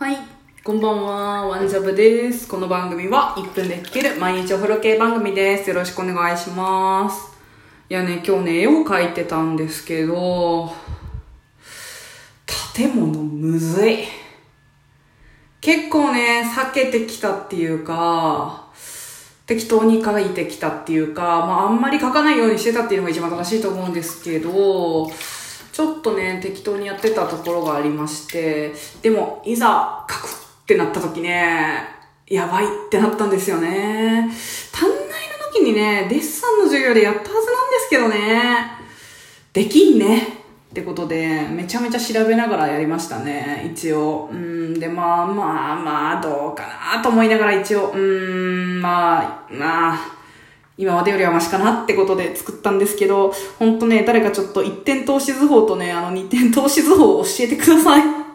はい。こんばんは、ワンジャブです。この番組は1分で聞ける毎日お風呂系番組です。よろしくお願いします。いやね、今日ね、絵を描いてたんですけど、建物むずい。結構ね、避けてきたっていうか、適当に書いてきたっていうか、まああんまり書かないようにしてたっていうのが一番正しいと思うんですけど、ちょっとね、適当にやってたところがありまして、でも、いざ書くってなった時ね、やばいってなったんですよね。短大の時にね、デッサンの授業でやったはずなんですけどね、できんね。ってことで、めちゃめちゃ調べながらやりましたね、一応。うん、で、まあまあまあ、どうかなと思いながら一応、うん、まあ、まあ、今までよりはマシかなってことで作ったんですけど、ほんとね、誰かちょっと一点投資図法とね、あの二点投資図法を教えてください。